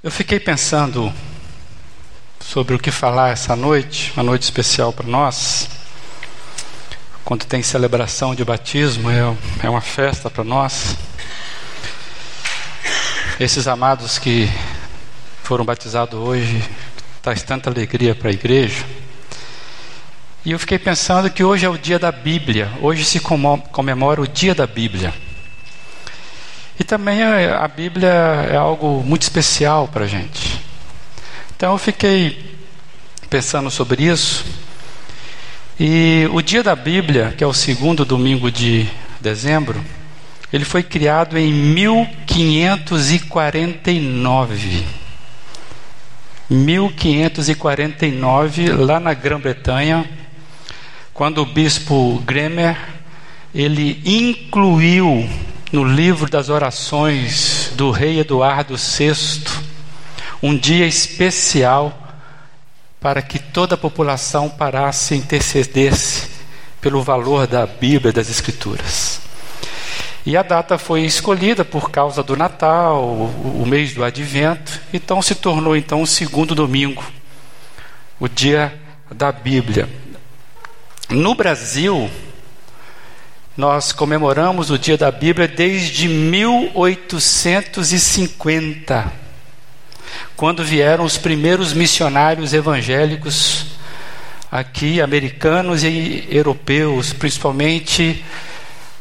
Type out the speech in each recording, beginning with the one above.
Eu fiquei pensando sobre o que falar essa noite, uma noite especial para nós. Quando tem celebração de batismo, é, é uma festa para nós. Esses amados que foram batizados hoje traz tanta alegria para a igreja. E eu fiquei pensando que hoje é o dia da Bíblia, hoje se comemora o dia da Bíblia. E também a Bíblia é algo muito especial para a gente. Então eu fiquei pensando sobre isso. E o dia da Bíblia, que é o segundo domingo de dezembro, ele foi criado em 1549. 1549, lá na Grã-Bretanha, quando o bispo Gremer ele incluiu no livro das orações do rei Eduardo VI um dia especial para que toda a população parasse e intercedesse pelo valor da Bíblia das Escrituras. E a data foi escolhida por causa do Natal, o mês do Advento, então se tornou então o segundo domingo, o dia da Bíblia. No Brasil, nós comemoramos o Dia da Bíblia desde 1850, quando vieram os primeiros missionários evangélicos aqui, americanos e europeus, principalmente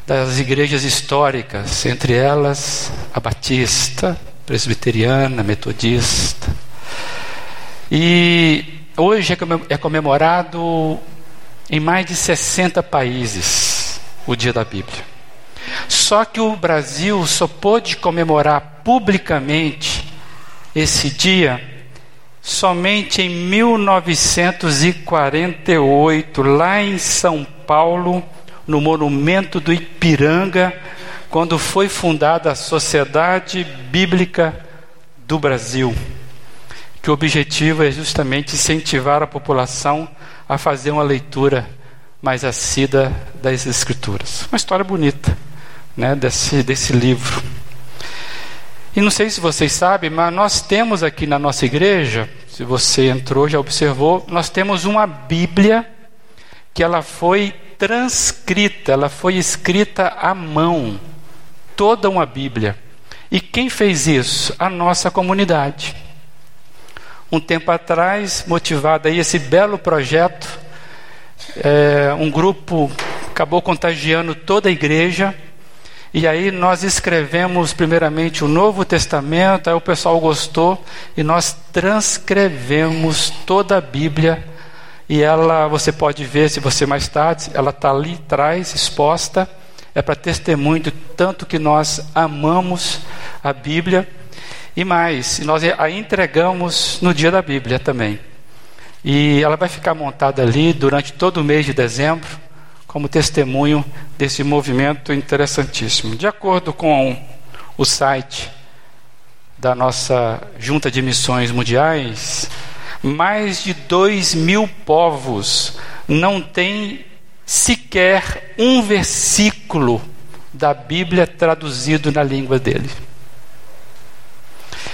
das igrejas históricas, entre elas a Batista, Presbiteriana, Metodista. E hoje é comemorado em mais de 60 países o dia da Bíblia. Só que o Brasil só pôde comemorar publicamente esse dia somente em 1948, lá em São Paulo, no monumento do Ipiranga, quando foi fundada a Sociedade Bíblica do Brasil, que o objetivo é justamente incentivar a população a fazer uma leitura mais assídua das Escrituras. Uma história bonita né, desse, desse livro. E não sei se vocês sabem, mas nós temos aqui na nossa igreja, se você entrou, já observou, nós temos uma Bíblia que ela foi transcrita, ela foi escrita à mão. Toda uma Bíblia. E quem fez isso? A nossa comunidade. Um tempo atrás, motivado aí esse belo projeto, é, um grupo acabou contagiando toda a igreja. E aí nós escrevemos primeiramente o Novo Testamento, aí o pessoal gostou e nós transcrevemos toda a Bíblia. E ela, você pode ver se você mais tarde, ela está ali atrás, exposta. É para testemunho de tanto que nós amamos a Bíblia. E mais, nós a entregamos no dia da Bíblia também. E ela vai ficar montada ali durante todo o mês de dezembro, como testemunho desse movimento interessantíssimo. De acordo com o site da nossa Junta de Missões Mundiais, mais de dois mil povos não têm sequer um versículo da Bíblia traduzido na língua dele.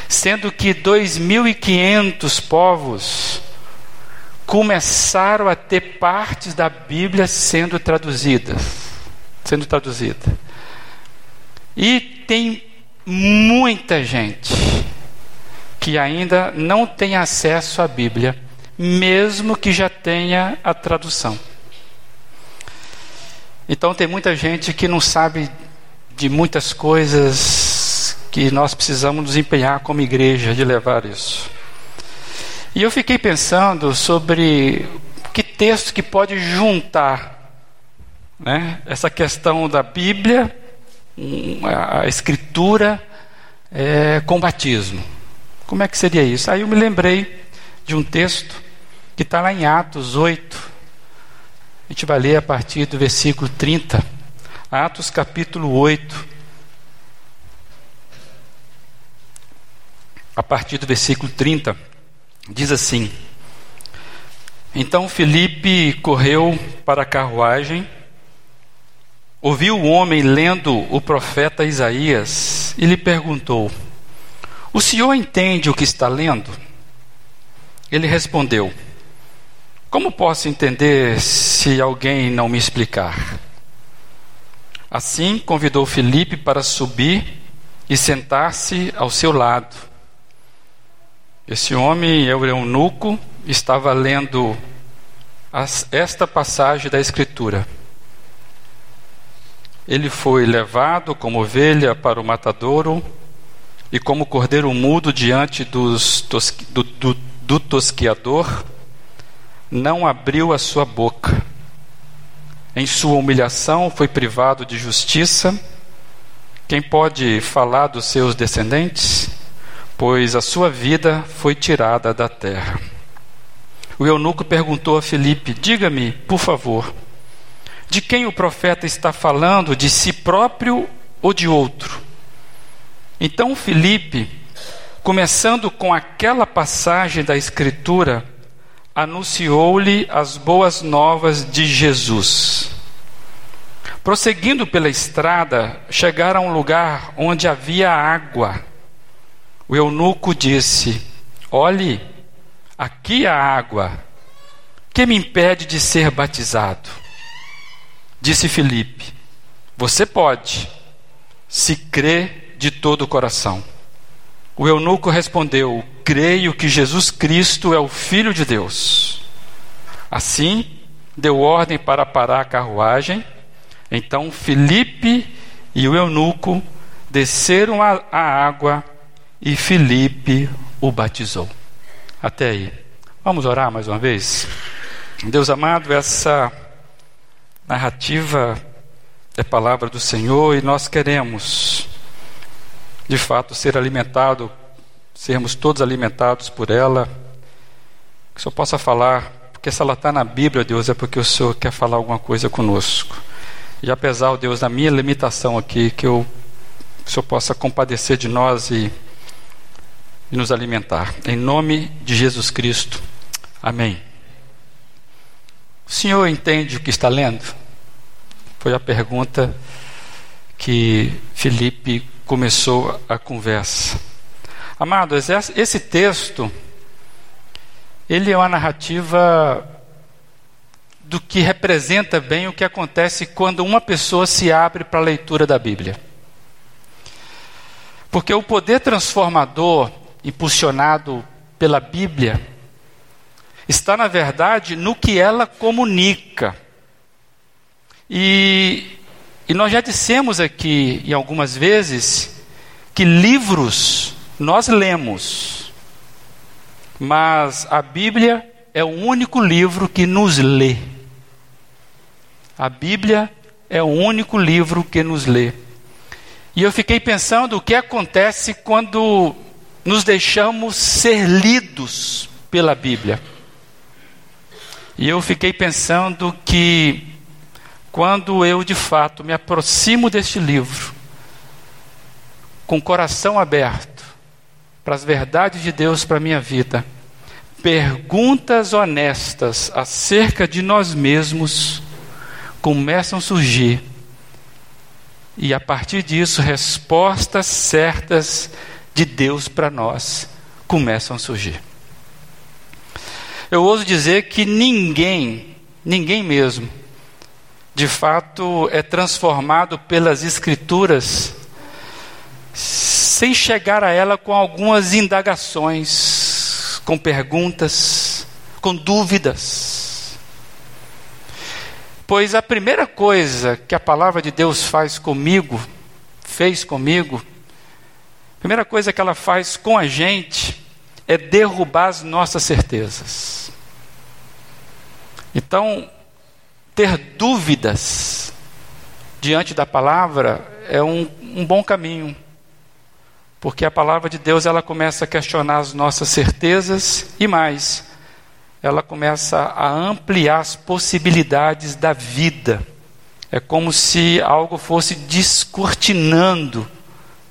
Sendo que 2.500 povos começaram a ter partes da Bíblia sendo traduzidas, sendo traduzida. E tem muita gente que ainda não tem acesso à Bíblia, mesmo que já tenha a tradução. Então tem muita gente que não sabe de muitas coisas que nós precisamos nos empenhar como igreja de levar isso. E eu fiquei pensando sobre que texto que pode juntar né, essa questão da Bíblia, a Escritura, é, com batismo. Como é que seria isso? Aí eu me lembrei de um texto que está lá em Atos 8. A gente vai ler a partir do versículo 30. Atos capítulo 8. A partir do versículo 30. Diz assim: Então Felipe correu para a carruagem, ouviu o homem lendo o profeta Isaías e lhe perguntou: O senhor entende o que está lendo? Ele respondeu: Como posso entender se alguém não me explicar? Assim convidou Felipe para subir e sentar-se ao seu lado. Esse homem, é o eunuco, estava lendo esta passagem da Escritura. Ele foi levado como ovelha para o matadouro e como cordeiro mudo diante dos, do, do, do tosquiador, não abriu a sua boca. Em sua humilhação foi privado de justiça. Quem pode falar dos seus descendentes? Pois a sua vida foi tirada da terra. O eunuco perguntou a Felipe: Diga-me, por favor, de quem o profeta está falando, de si próprio ou de outro? Então Felipe, começando com aquela passagem da Escritura, anunciou-lhe as boas novas de Jesus. Prosseguindo pela estrada, chegaram a um lugar onde havia água. O eunuco disse: Olhe, aqui há água. Que me impede de ser batizado? Disse Felipe: Você pode, se crê de todo o coração. O eunuco respondeu: Creio que Jesus Cristo é o Filho de Deus. Assim, deu ordem para parar a carruagem. Então, Felipe e o eunuco desceram a, a água e Felipe o batizou. Até aí. Vamos orar mais uma vez? Deus amado, essa narrativa é palavra do Senhor e nós queremos de fato ser alimentado, sermos todos alimentados por ela. Que o Senhor possa falar, porque se ela está na Bíblia, Deus, é porque o Senhor quer falar alguma coisa conosco. E apesar, Deus, da minha limitação aqui, que eu, o Senhor possa compadecer de nós e, e nos alimentar. Em nome de Jesus Cristo. Amém. O Senhor entende o que está lendo? Foi a pergunta que Felipe começou a conversa. Amados, esse texto ele é uma narrativa do que representa bem o que acontece quando uma pessoa se abre para a leitura da Bíblia. Porque o poder transformador impulsionado pela Bíblia está, na verdade, no que ela comunica. E e nós já dissemos aqui, em algumas vezes, que livros nós lemos, mas a Bíblia é o único livro que nos lê. A Bíblia é o único livro que nos lê. E eu fiquei pensando o que acontece quando nos deixamos ser lidos pela Bíblia. E eu fiquei pensando que quando eu de fato me aproximo deste livro, com o coração aberto para as verdades de Deus para a minha vida, perguntas honestas acerca de nós mesmos começam a surgir. E a partir disso, respostas certas de Deus para nós começam a surgir. Eu ouso dizer que ninguém, ninguém mesmo, de fato é transformado pelas Escrituras, sem chegar a ela com algumas indagações, com perguntas, com dúvidas. Pois a primeira coisa que a palavra de Deus faz comigo, fez comigo, primeira coisa que ela faz com a gente é derrubar as nossas certezas. Então, ter dúvidas diante da palavra é um, um bom caminho, porque a palavra de Deus ela começa a questionar as nossas certezas e mais, ela começa a ampliar as possibilidades da vida. É como se algo fosse descortinando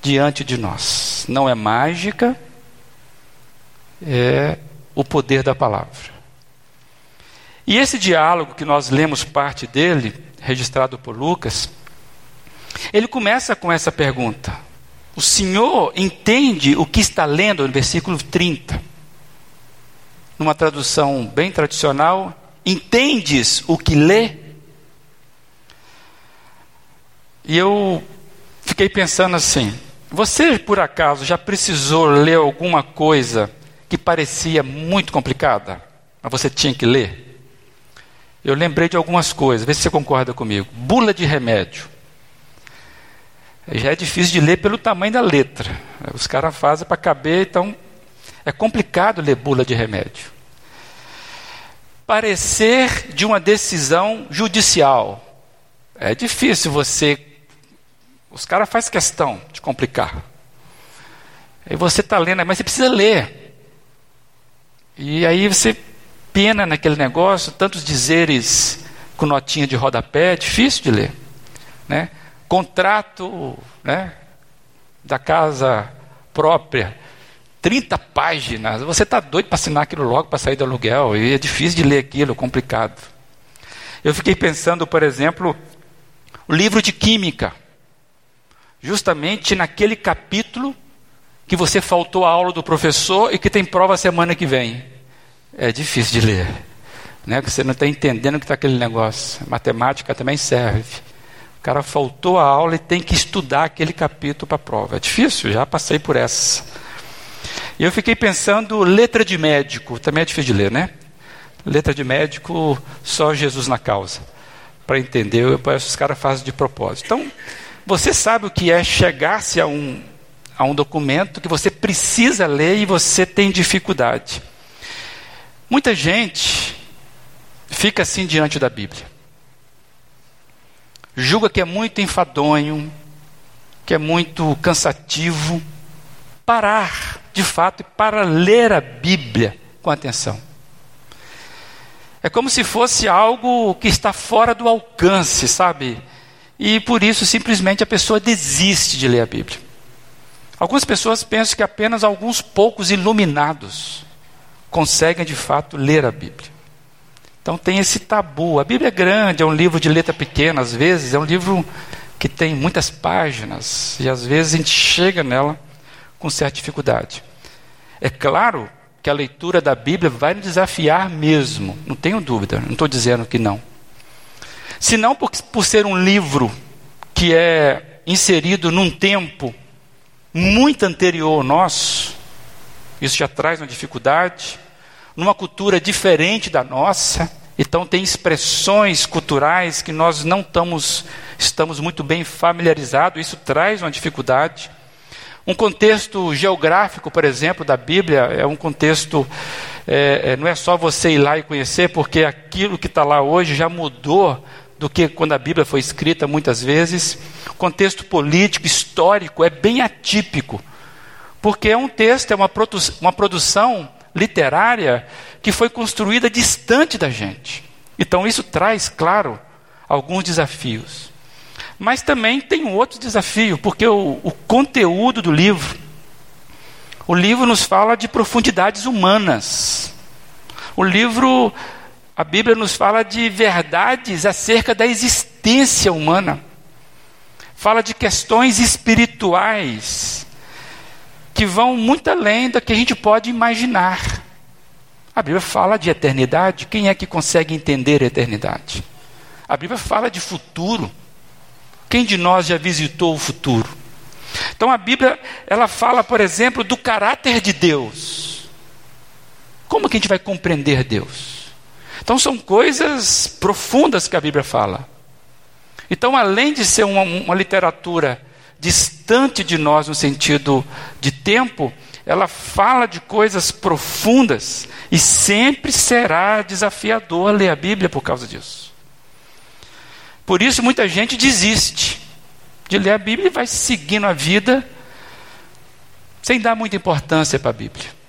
diante de nós. Não é mágica, é o poder da palavra. E esse diálogo que nós lemos parte dele, registrado por Lucas, ele começa com essa pergunta: O Senhor entende o que está lendo no versículo 30. Numa tradução bem tradicional, entendes o que lê? E eu fiquei pensando assim: você por acaso já precisou ler alguma coisa que parecia muito complicada, mas você tinha que ler? Eu lembrei de algumas coisas, vê se você concorda comigo. Bula de remédio. Já é difícil de ler pelo tamanho da letra. Os caras fazem para caber, então é complicado ler bula de remédio. Parecer de uma decisão judicial. É difícil você os caras fazem questão de complicar. Aí você está lendo, mas você precisa ler. E aí você pena naquele negócio, tantos dizeres com notinha de rodapé, é difícil de ler. Né? Contrato né, da casa própria, 30 páginas. Você está doido para assinar aquilo logo para sair do aluguel. E é difícil de ler aquilo, complicado. Eu fiquei pensando, por exemplo, o livro de química justamente naquele capítulo que você faltou a aula do professor e que tem prova semana que vem. É difícil de ler, né? Você não está entendendo o que está aquele negócio. Matemática também serve. O cara faltou a aula e tem que estudar aquele capítulo para a prova. É difícil, já passei por essa. E eu fiquei pensando, letra de médico, também é difícil de ler, né? Letra de médico, só Jesus na causa. Para entender, eu, os caras fazem de propósito. Então, você sabe o que é chegar-se a um, a um documento que você precisa ler e você tem dificuldade. Muita gente fica assim diante da Bíblia. Julga que é muito enfadonho, que é muito cansativo. Parar, de fato, para ler a Bíblia com atenção. É como se fosse algo que está fora do alcance, sabe? E por isso simplesmente a pessoa desiste de ler a Bíblia. Algumas pessoas pensam que apenas alguns poucos iluminados conseguem de fato ler a Bíblia. Então tem esse tabu. A Bíblia é grande, é um livro de letra pequena, às vezes, é um livro que tem muitas páginas, e às vezes a gente chega nela com certa dificuldade. É claro que a leitura da Bíblia vai nos desafiar mesmo, não tenho dúvida, não estou dizendo que não. Se não por, por ser um livro que é inserido num tempo muito anterior ao nosso, isso já traz uma dificuldade, numa cultura diferente da nossa, então tem expressões culturais que nós não estamos, estamos muito bem familiarizados, isso traz uma dificuldade. Um contexto geográfico, por exemplo, da Bíblia é um contexto, é, é, não é só você ir lá e conhecer, porque aquilo que está lá hoje já mudou do que quando a Bíblia foi escrita muitas vezes. O contexto político, histórico é bem atípico, porque é um texto, é uma, produ uma produção literária que foi construída distante da gente. Então isso traz, claro, alguns desafios. Mas também tem um outro desafio, porque o, o conteúdo do livro, o livro nos fala de profundidades humanas. O livro a Bíblia nos fala de verdades acerca da existência humana. Fala de questões espirituais que vão muito além do que a gente pode imaginar. A Bíblia fala de eternidade. Quem é que consegue entender a eternidade? A Bíblia fala de futuro. Quem de nós já visitou o futuro? Então a Bíblia, ela fala, por exemplo, do caráter de Deus. Como que a gente vai compreender Deus? Então são coisas profundas que a Bíblia fala. Então, além de ser uma, uma literatura distante de nós no sentido de tempo, ela fala de coisas profundas e sempre será desafiador ler a Bíblia por causa disso. Por isso, muita gente desiste de ler a Bíblia e vai seguindo a vida sem dar muita importância para a Bíblia.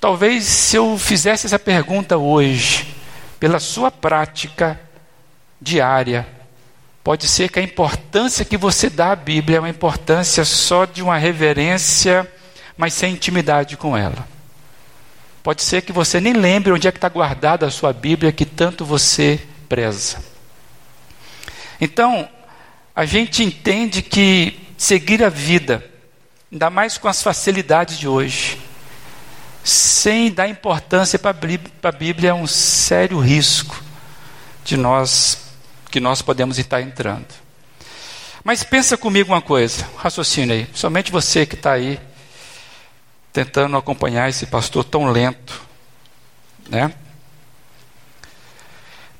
Talvez se eu fizesse essa pergunta hoje, pela sua prática diária, pode ser que a importância que você dá à Bíblia é uma importância só de uma reverência, mas sem intimidade com ela. Pode ser que você nem lembre onde é que está guardada a sua Bíblia que tanto você preza. Então, a gente entende que seguir a vida, ainda mais com as facilidades de hoje, sem dar importância para a Bíblia, é um sério risco de nós que nós podemos estar entrando. Mas pensa comigo uma coisa, raciocina aí, somente você que está aí tentando acompanhar esse pastor tão lento, né?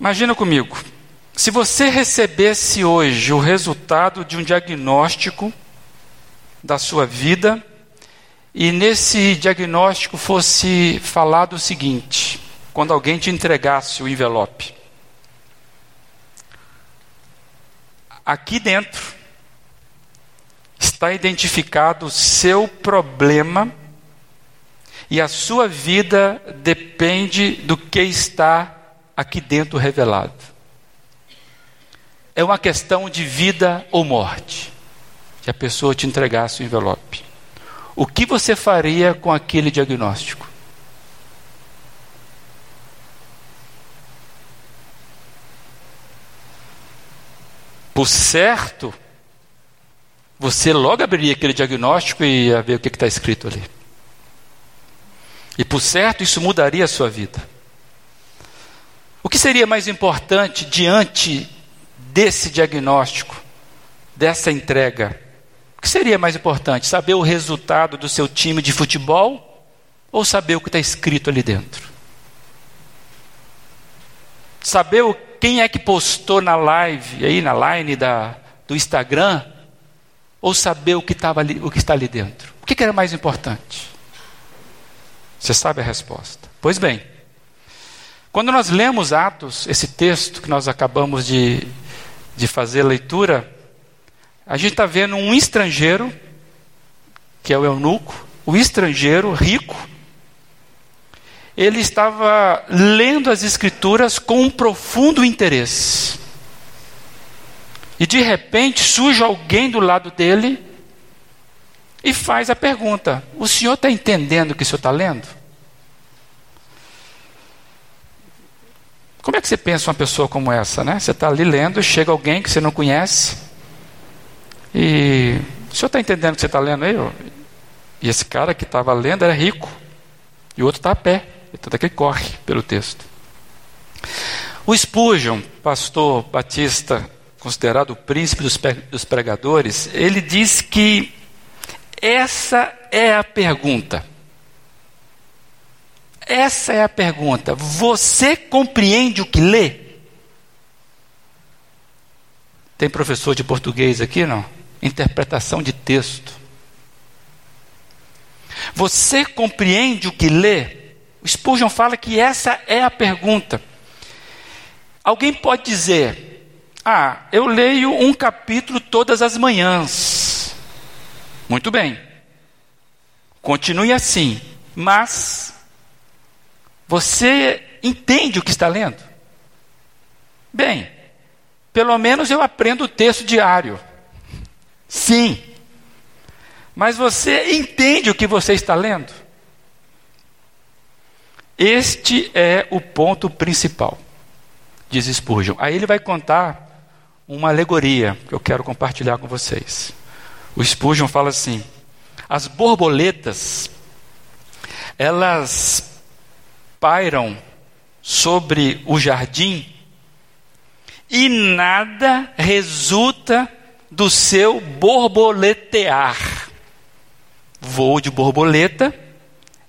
Imagina comigo, se você recebesse hoje o resultado de um diagnóstico da sua vida e nesse diagnóstico fosse falado o seguinte, quando alguém te entregasse o envelope: aqui dentro está identificado o seu problema e a sua vida depende do que está aqui dentro revelado. É uma questão de vida ou morte. Se a pessoa te entregasse o envelope, o que você faria com aquele diagnóstico? Por certo, você logo abriria aquele diagnóstico e ia ver o que está escrito ali. E por certo, isso mudaria a sua vida. O que seria mais importante diante desse diagnóstico, dessa entrega? O que seria mais importante? Saber o resultado do seu time de futebol ou saber o que está escrito ali dentro? Saber o, quem é que postou na live, aí na line da, do Instagram, ou saber o que, tava ali, o que está ali dentro? O que, que era mais importante? Você sabe a resposta. Pois bem, quando nós lemos Atos, esse texto que nós acabamos de, de fazer leitura, a gente está vendo um estrangeiro, que é o eunuco, o estrangeiro rico, ele estava lendo as Escrituras com um profundo interesse. E de repente surge alguém do lado dele e faz a pergunta: O senhor está entendendo o que o senhor está lendo? Como é que você pensa uma pessoa como essa, né? Você está ali lendo, chega alguém que você não conhece, e o senhor está entendendo o que você está lendo aí? E esse cara que estava lendo era rico, e o outro está a pé, tanto é que ele corre pelo texto. O Spurgeon, pastor batista, considerado o príncipe dos pregadores, ele diz que essa é a pergunta. Essa é a pergunta. Você compreende o que lê? Tem professor de português aqui, não? Interpretação de texto. Você compreende o que lê? O Spurgeon fala que essa é a pergunta. Alguém pode dizer: Ah, eu leio um capítulo todas as manhãs. Muito bem. Continue assim. Mas você entende o que está lendo? Bem, pelo menos eu aprendo o texto diário. Sim. Mas você entende o que você está lendo? Este é o ponto principal, diz Spurgeon. Aí ele vai contar uma alegoria que eu quero compartilhar com vocês. O Spurgeon fala assim: as borboletas, elas pairam sobre o jardim e nada resulta do seu borboletear. Voo de borboleta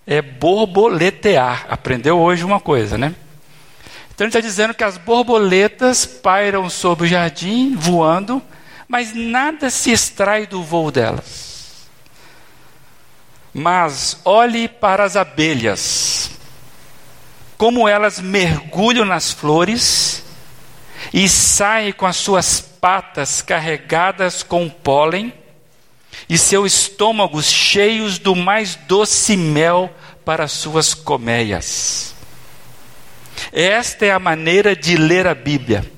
é borboletear. Aprendeu hoje uma coisa, né? Então ele está dizendo que as borboletas pairam sobre o jardim, voando, mas nada se extrai do voo delas. Mas olhe para as abelhas como elas mergulham nas flores e saem com as suas patas carregadas com pólen e seus estômagos cheios do mais doce mel para suas colmeias. Esta é a maneira de ler a Bíblia.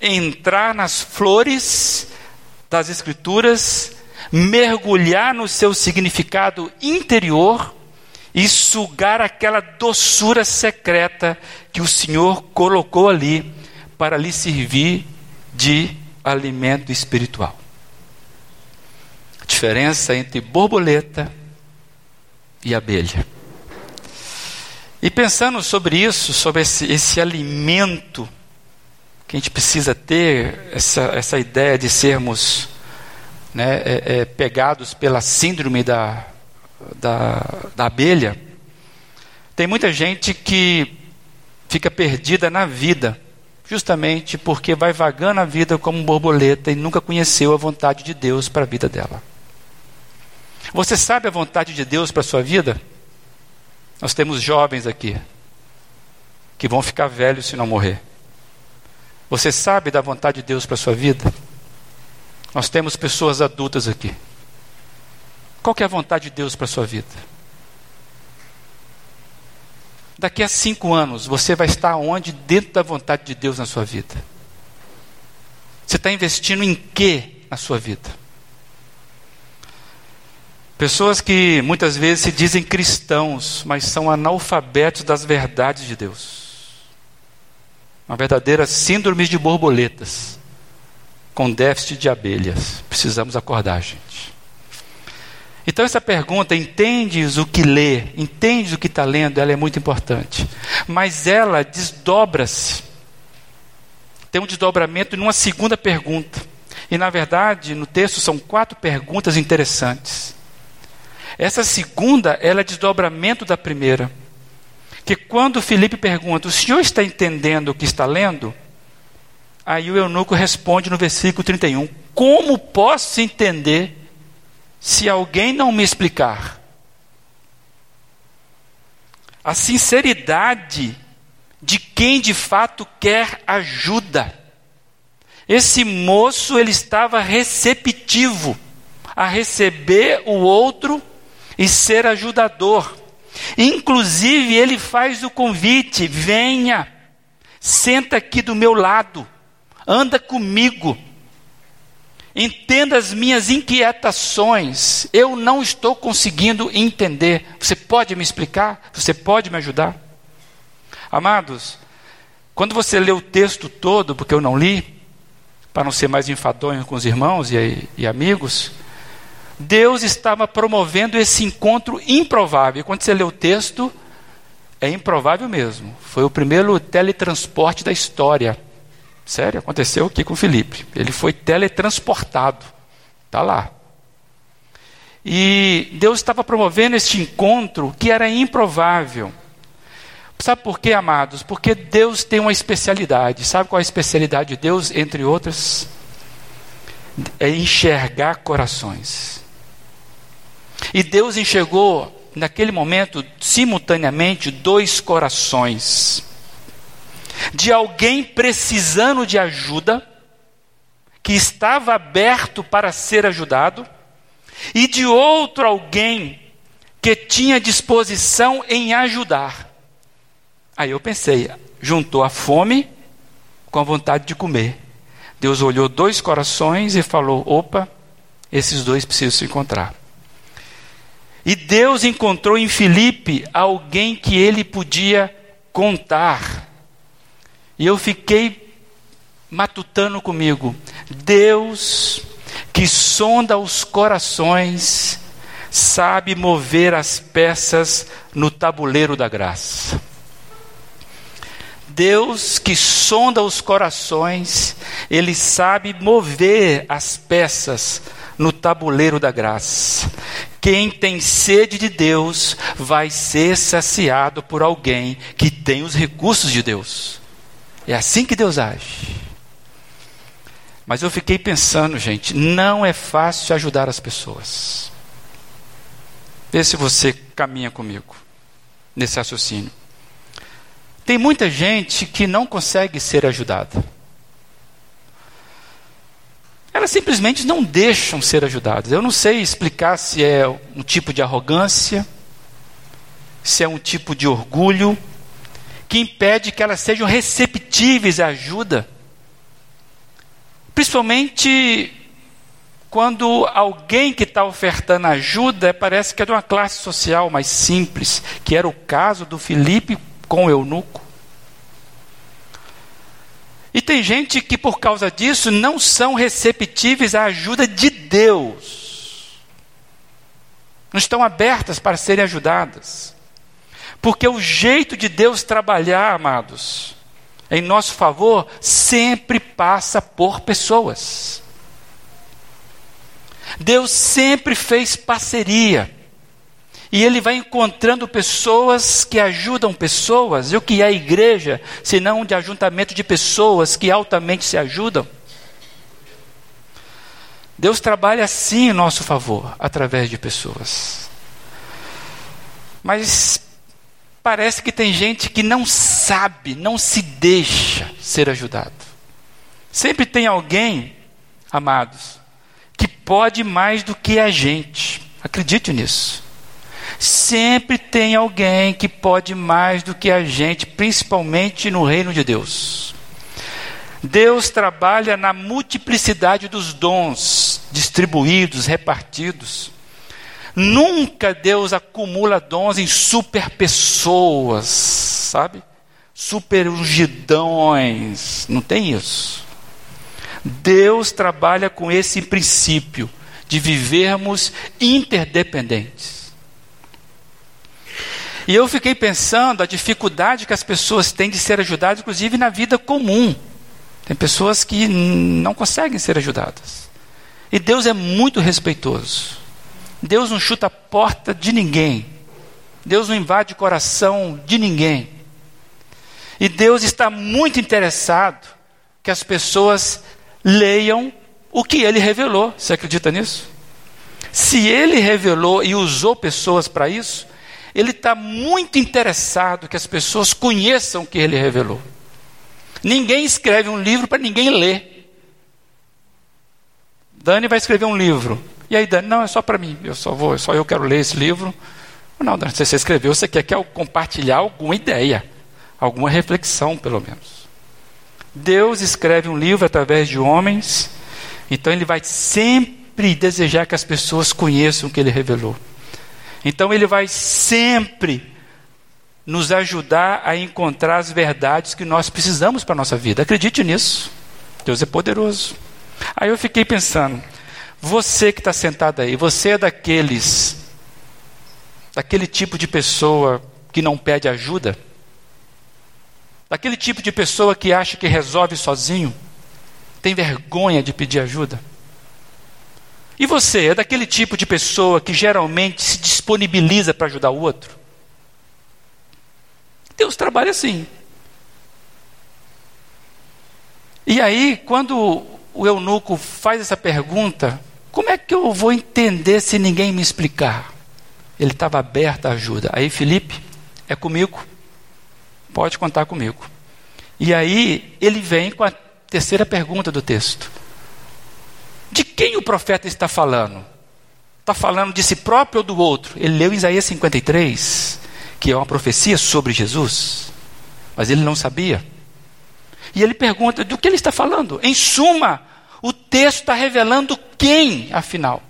Entrar nas flores das Escrituras, mergulhar no seu significado interior e sugar aquela doçura secreta que o Senhor colocou ali para lhe servir de alimento espiritual. A diferença entre borboleta e abelha. E pensando sobre isso, sobre esse, esse alimento que a gente precisa ter, essa, essa ideia de sermos né, é, é, pegados pela síndrome da, da, da abelha, tem muita gente que fica perdida na vida, justamente porque vai vagando a vida como borboleta e nunca conheceu a vontade de Deus para a vida dela. Você sabe a vontade de Deus para a sua vida? Nós temos jovens aqui que vão ficar velhos se não morrer. Você sabe da vontade de Deus para a sua vida? Nós temos pessoas adultas aqui. Qual é a vontade de Deus para a sua vida? Daqui a cinco anos, você vai estar onde dentro da vontade de Deus na sua vida? Você está investindo em quê na sua vida? Pessoas que muitas vezes se dizem cristãos, mas são analfabetos das verdades de Deus. Uma verdadeira síndrome de borboletas, com déficit de abelhas. Precisamos acordar, gente. Então, essa pergunta, entendes o que lê, entendes o que está lendo, ela é muito importante. Mas ela desdobra-se. Tem um desdobramento numa segunda pergunta. E, na verdade, no texto são quatro perguntas interessantes. Essa segunda, ela é desdobramento da primeira. Que quando Felipe pergunta, o senhor está entendendo o que está lendo? Aí o eunuco responde no versículo 31, como posso entender se alguém não me explicar? A sinceridade de quem de fato quer ajuda. Esse moço ele estava receptivo a receber o outro e ser ajudador. Inclusive, ele faz o convite: venha, senta aqui do meu lado, anda comigo, entenda as minhas inquietações. Eu não estou conseguindo entender. Você pode me explicar? Você pode me ajudar? Amados, quando você lê o texto todo, porque eu não li, para não ser mais enfadonho com os irmãos e, e amigos, Deus estava promovendo esse encontro improvável. Quando você lê o texto, é improvável mesmo. Foi o primeiro teletransporte da história. Sério, aconteceu aqui com Felipe. Ele foi teletransportado. Está lá. E Deus estava promovendo este encontro que era improvável. Sabe por quê, amados? Porque Deus tem uma especialidade. Sabe qual é a especialidade de Deus, entre outras? É enxergar corações. E Deus enxergou, naquele momento, simultaneamente, dois corações. De alguém precisando de ajuda, que estava aberto para ser ajudado, e de outro alguém que tinha disposição em ajudar. Aí eu pensei, juntou a fome com a vontade de comer. Deus olhou dois corações e falou: opa, esses dois precisam se encontrar. E Deus encontrou em Filipe alguém que ele podia contar. E eu fiquei matutando comigo. Deus que sonda os corações, sabe mover as peças no tabuleiro da graça. Deus que sonda os corações, ele sabe mover as peças no tabuleiro da graça. Quem tem sede de Deus vai ser saciado por alguém que tem os recursos de Deus. É assim que Deus age. Mas eu fiquei pensando, gente, não é fácil ajudar as pessoas. Vê se você caminha comigo nesse raciocínio. Tem muita gente que não consegue ser ajudada elas simplesmente não deixam ser ajudadas. Eu não sei explicar se é um tipo de arrogância, se é um tipo de orgulho, que impede que elas sejam receptíveis à ajuda. Principalmente quando alguém que está ofertando ajuda parece que é de uma classe social mais simples, que era o caso do Filipe com o eunuco. E tem gente que, por causa disso, não são receptíveis à ajuda de Deus. não estão abertas para serem ajudadas. Porque o jeito de Deus trabalhar, amados, em nosso favor, sempre passa por pessoas. Deus sempre fez parceria. E ele vai encontrando pessoas que ajudam pessoas. E o que é a igreja, senão de ajuntamento de pessoas que altamente se ajudam? Deus trabalha assim em nosso favor, através de pessoas. Mas parece que tem gente que não sabe, não se deixa ser ajudado. Sempre tem alguém, amados, que pode mais do que a gente. Acredite nisso. Sempre tem alguém que pode mais do que a gente, principalmente no reino de Deus. Deus trabalha na multiplicidade dos dons distribuídos, repartidos. Nunca Deus acumula dons em super pessoas, sabe? Super ungidões. Não tem isso. Deus trabalha com esse princípio de vivermos interdependentes. E eu fiquei pensando a dificuldade que as pessoas têm de ser ajudadas, inclusive na vida comum. Tem pessoas que não conseguem ser ajudadas. E Deus é muito respeitoso. Deus não chuta a porta de ninguém. Deus não invade o coração de ninguém. E Deus está muito interessado que as pessoas leiam o que ele revelou. Você acredita nisso? Se ele revelou e usou pessoas para isso, ele está muito interessado que as pessoas conheçam o que ele revelou. Ninguém escreve um livro para ninguém ler. Dani vai escrever um livro. E aí, Dani, não, é só para mim. Eu só vou, só eu quero ler esse livro. Não, Dani, você escreveu, você quer, quer compartilhar alguma ideia, alguma reflexão, pelo menos. Deus escreve um livro através de homens, então ele vai sempre desejar que as pessoas conheçam o que ele revelou. Então ele vai sempre nos ajudar a encontrar as verdades que nós precisamos para a nossa vida. Acredite nisso. Deus é poderoso. Aí eu fiquei pensando, você que está sentado aí, você é daqueles, daquele tipo de pessoa que não pede ajuda? Daquele tipo de pessoa que acha que resolve sozinho, tem vergonha de pedir ajuda. E você é daquele tipo de pessoa que geralmente se disponibiliza para ajudar o outro? Deus trabalha assim. E aí, quando o eunuco faz essa pergunta, como é que eu vou entender se ninguém me explicar? Ele estava aberto à ajuda. Aí, Felipe, é comigo. Pode contar comigo. E aí ele vem com a terceira pergunta do texto: De quem o profeta está falando? Está falando de si próprio ou do outro? Ele leu Isaías 53, que é uma profecia sobre Jesus, mas ele não sabia. E ele pergunta: do que ele está falando? Em suma, o texto está revelando quem, afinal.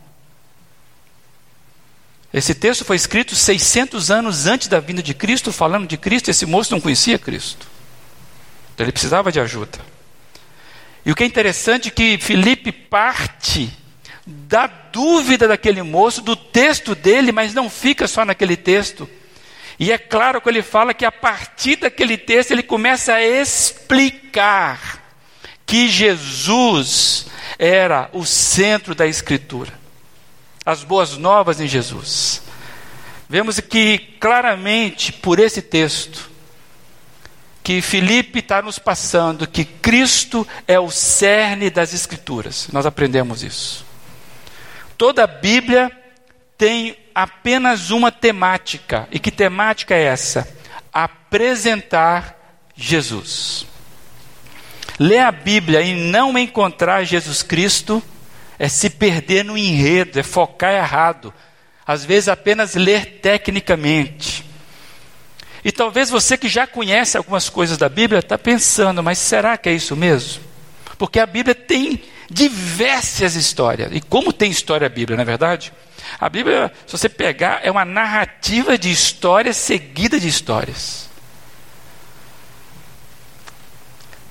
Esse texto foi escrito 600 anos antes da vinda de Cristo, falando de Cristo, esse moço não conhecia Cristo. Então ele precisava de ajuda. E o que é interessante é que Felipe parte da dúvida daquele moço, do texto dele, mas não fica só naquele texto. E é claro que ele fala que a partir daquele texto ele começa a explicar que Jesus era o centro da Escritura as boas novas em Jesus. Vemos que claramente por esse texto que Filipe está nos passando que Cristo é o cerne das Escrituras. Nós aprendemos isso. Toda a Bíblia tem apenas uma temática. E que temática é essa? Apresentar Jesus. Ler a Bíblia e não encontrar Jesus Cristo é se perder no enredo, é focar errado. Às vezes apenas ler tecnicamente. E talvez você que já conhece algumas coisas da Bíblia está pensando, mas será que é isso mesmo? Porque a Bíblia tem diversas histórias. E como tem história a Bíblia, não é verdade? A Bíblia, se você pegar, é uma narrativa de histórias seguida de histórias.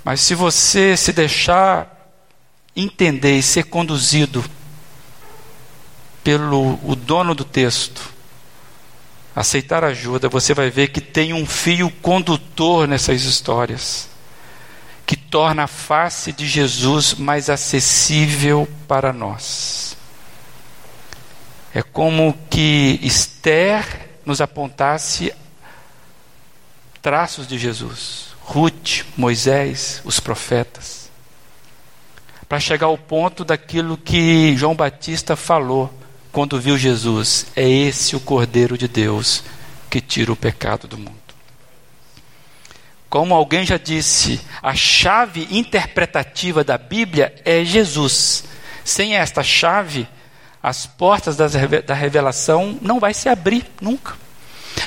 Mas se você se deixar entender e ser conduzido pelo o dono do texto, aceitar ajuda, você vai ver que tem um fio condutor nessas histórias, que torna a face de Jesus mais acessível para nós. É como que Esther nos apontasse traços de Jesus, Ruth, Moisés, os profetas, para chegar ao ponto daquilo que João Batista falou quando viu Jesus: é esse o Cordeiro de Deus que tira o pecado do mundo. Como alguém já disse, a chave interpretativa da Bíblia é Jesus. Sem esta chave, as portas da revelação não vai se abrir nunca.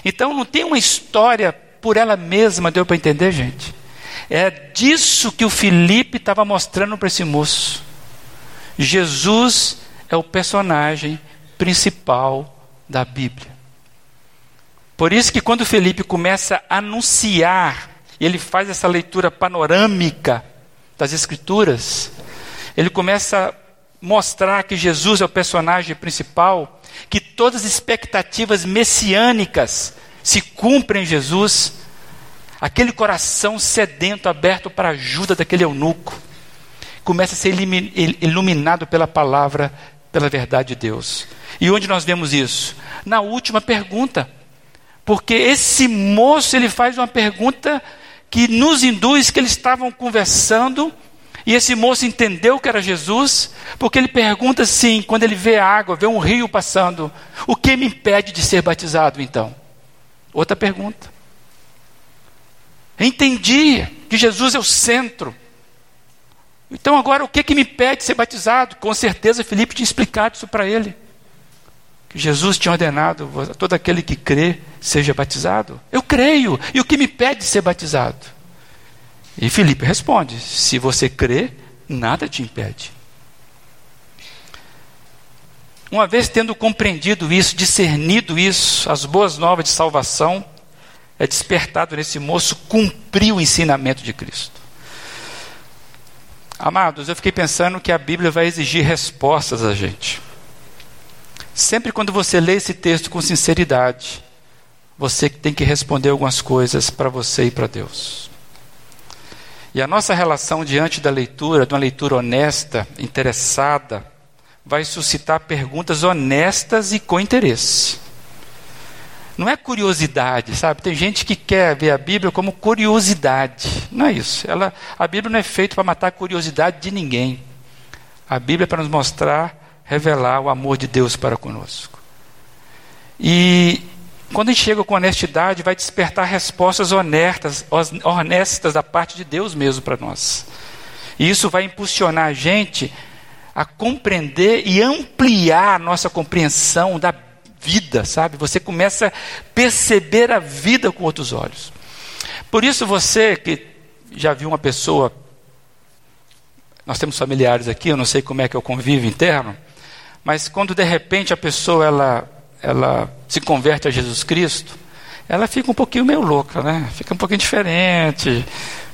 Então não tem uma história por ela mesma, deu para entender, gente? É disso que o Felipe estava mostrando para esse moço. Jesus é o personagem principal da Bíblia. Por isso que quando Felipe começa a anunciar, ele faz essa leitura panorâmica das Escrituras, ele começa a mostrar que Jesus é o personagem principal, que todas as expectativas messiânicas se cumprem em Jesus, aquele coração sedento, aberto para a ajuda daquele eunuco, começa a ser iluminado pela palavra, pela verdade de Deus. E onde nós vemos isso? Na última pergunta. Porque esse moço, ele faz uma pergunta que nos induz que eles estavam conversando, e esse moço entendeu que era Jesus, porque ele pergunta assim, quando ele vê a água, vê um rio passando, o que me impede de ser batizado então? Outra pergunta. Entendi que Jesus é o centro. Então agora o que, que me impede de ser batizado? Com certeza Felipe tinha explicado isso para ele que Jesus tinha ordenado todo aquele que crê seja batizado? Eu creio. E o que me pede ser batizado? E Filipe responde: se você crê, nada te impede. Uma vez tendo compreendido isso, discernido isso, as boas novas de salvação, é despertado nesse moço cumprir o ensinamento de Cristo. Amados, eu fiquei pensando que a Bíblia vai exigir respostas a gente. Sempre quando você lê esse texto com sinceridade, você tem que responder algumas coisas para você e para Deus. E a nossa relação diante da leitura, de uma leitura honesta, interessada, vai suscitar perguntas honestas e com interesse. Não é curiosidade, sabe? Tem gente que quer ver a Bíblia como curiosidade. Não é isso. Ela, a Bíblia não é feita para matar a curiosidade de ninguém. A Bíblia é para nos mostrar revelar o amor de Deus para conosco. E quando a gente chega com honestidade, vai despertar respostas honestas, honestas da parte de Deus mesmo para nós. E isso vai impulsionar a gente a compreender e ampliar a nossa compreensão da vida, sabe? Você começa a perceber a vida com outros olhos. Por isso, você que já viu uma pessoa, nós temos familiares aqui, eu não sei como é que é o convívio interno, mas quando de repente a pessoa ela, ela se converte a Jesus Cristo, ela fica um pouquinho meio louca, né? Fica um pouquinho diferente,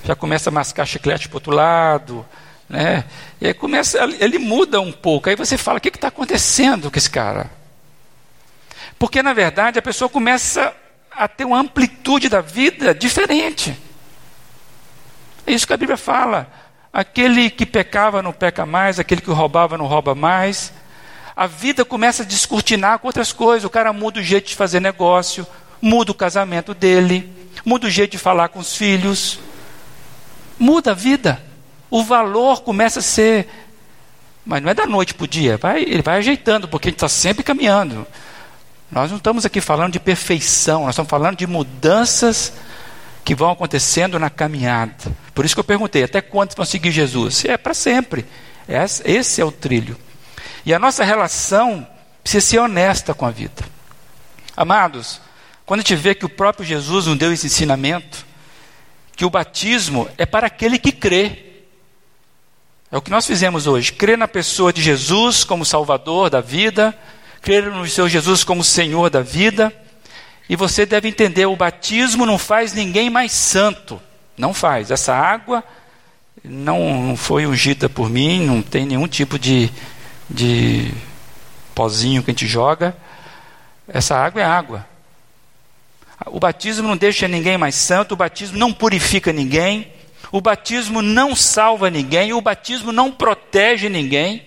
já começa a mascar chiclete para outro lado, né? E aí começa, ele muda um pouco. Aí você fala, o que está acontecendo com esse cara? Porque na verdade a pessoa começa a ter uma amplitude da vida diferente. É isso que a Bíblia fala. Aquele que pecava não peca mais, aquele que roubava não rouba mais, a vida começa a descortinar com outras coisas. O cara muda o jeito de fazer negócio, muda o casamento dele, muda o jeito de falar com os filhos, muda a vida. O valor começa a ser. Mas não é da noite para o dia, vai, ele vai ajeitando, porque a gente está sempre caminhando. Nós não estamos aqui falando de perfeição, nós estamos falando de mudanças que vão acontecendo na caminhada. Por isso que eu perguntei: até quando vão seguir Jesus? É para sempre. Esse é o trilho. E a nossa relação precisa ser honesta com a vida. Amados, quando a gente vê que o próprio Jesus nos deu esse ensinamento, que o batismo é para aquele que crê. É o que nós fizemos hoje. Crer na pessoa de Jesus como Salvador da vida, crer no seu Jesus como Senhor da vida. E você deve entender: o batismo não faz ninguém mais santo. Não faz. Essa água não, não foi ungida por mim, não tem nenhum tipo de de pozinho que a gente joga. Essa água é água. O batismo não deixa ninguém mais santo, o batismo não purifica ninguém, o batismo não salva ninguém, o batismo não protege ninguém.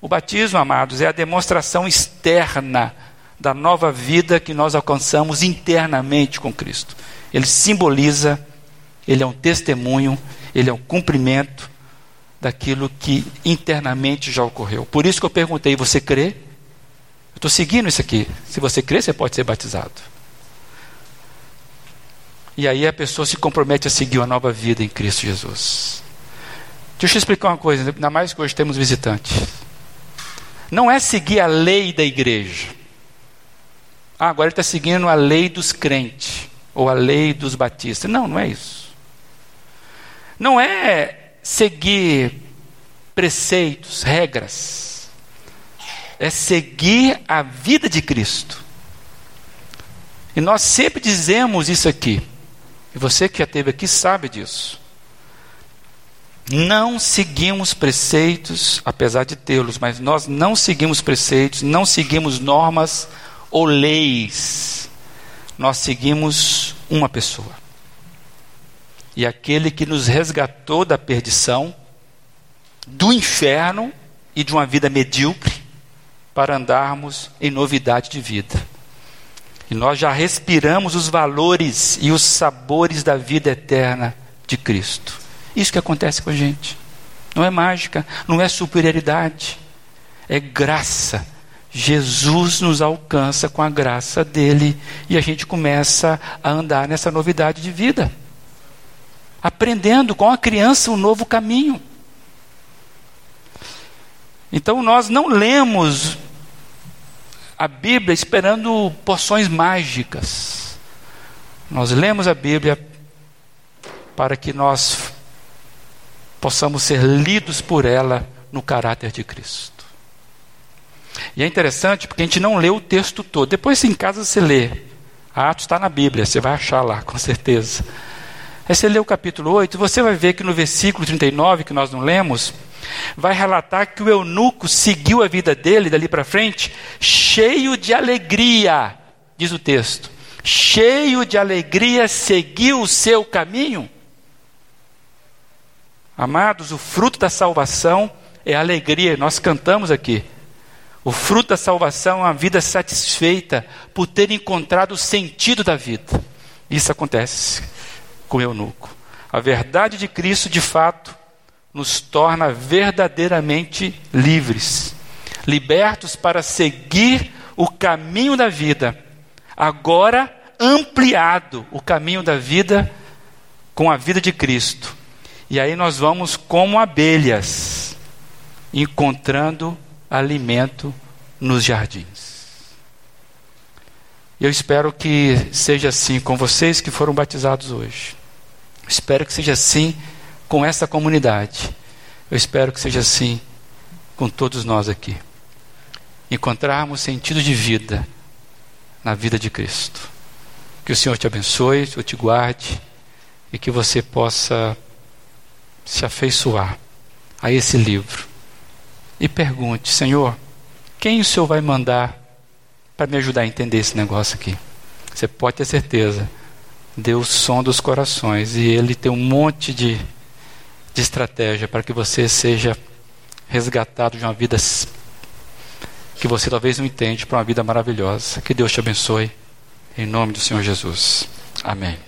O batismo, amados, é a demonstração externa da nova vida que nós alcançamos internamente com Cristo. Ele simboliza, ele é um testemunho, ele é um cumprimento daquilo que internamente já ocorreu. Por isso que eu perguntei: você crê? Eu estou seguindo isso aqui. Se você crê, você pode ser batizado. E aí a pessoa se compromete a seguir uma nova vida em Cristo Jesus. Deixa eu explicar uma coisa, ainda mais que hoje temos visitantes. Não é seguir a lei da igreja. Ah, agora ele está seguindo a lei dos crentes, ou a lei dos batistas. Não, não é isso. Não é seguir preceitos, regras. É seguir a vida de Cristo. E nós sempre dizemos isso aqui. E você que já esteve aqui sabe disso. Não seguimos preceitos, apesar de tê-los, mas nós não seguimos preceitos, não seguimos normas ou leis. Nós seguimos uma pessoa. E aquele que nos resgatou da perdição, do inferno e de uma vida medíocre, para andarmos em novidade de vida. E nós já respiramos os valores e os sabores da vida eterna de Cristo. Isso que acontece com a gente. Não é mágica, não é superioridade, é graça. Jesus nos alcança com a graça dele e a gente começa a andar nessa novidade de vida. Aprendendo com a criança um novo caminho. Então nós não lemos a Bíblia esperando poções mágicas. Nós lemos a Bíblia para que nós possamos ser lidos por ela no caráter de Cristo. E é interessante porque a gente não lê o texto todo. Depois, em casa, você lê. Atos está na Bíblia, você vai achar lá, com certeza. Aí você lê o capítulo 8, você vai ver que no versículo 39, que nós não lemos, vai relatar que o eunuco seguiu a vida dele dali para frente, cheio de alegria, diz o texto. Cheio de alegria, seguiu o seu caminho. Amados, o fruto da salvação é alegria, nós cantamos aqui. O fruto da salvação é uma vida satisfeita por ter encontrado o sentido da vida. Isso acontece com o eunuco. A verdade de Cristo, de fato, nos torna verdadeiramente livres, libertos para seguir o caminho da vida, agora ampliado o caminho da vida com a vida de Cristo. E aí nós vamos como abelhas, encontrando alimento nos jardins. Eu espero que seja assim com vocês que foram batizados hoje. Espero que seja assim com essa comunidade. Eu espero que seja assim com todos nós aqui. Encontrarmos sentido de vida na vida de Cristo. Que o Senhor te abençoe, que te guarde e que você possa se afeiçoar a esse livro. E pergunte: Senhor, quem o Senhor vai mandar para me ajudar a entender esse negócio aqui? Você pode ter certeza. Deus sonda os corações e Ele tem um monte de de estratégia para que você seja resgatado de uma vida que você talvez não entende para uma vida maravilhosa. Que Deus te abençoe. Em nome do Senhor Jesus. Amém.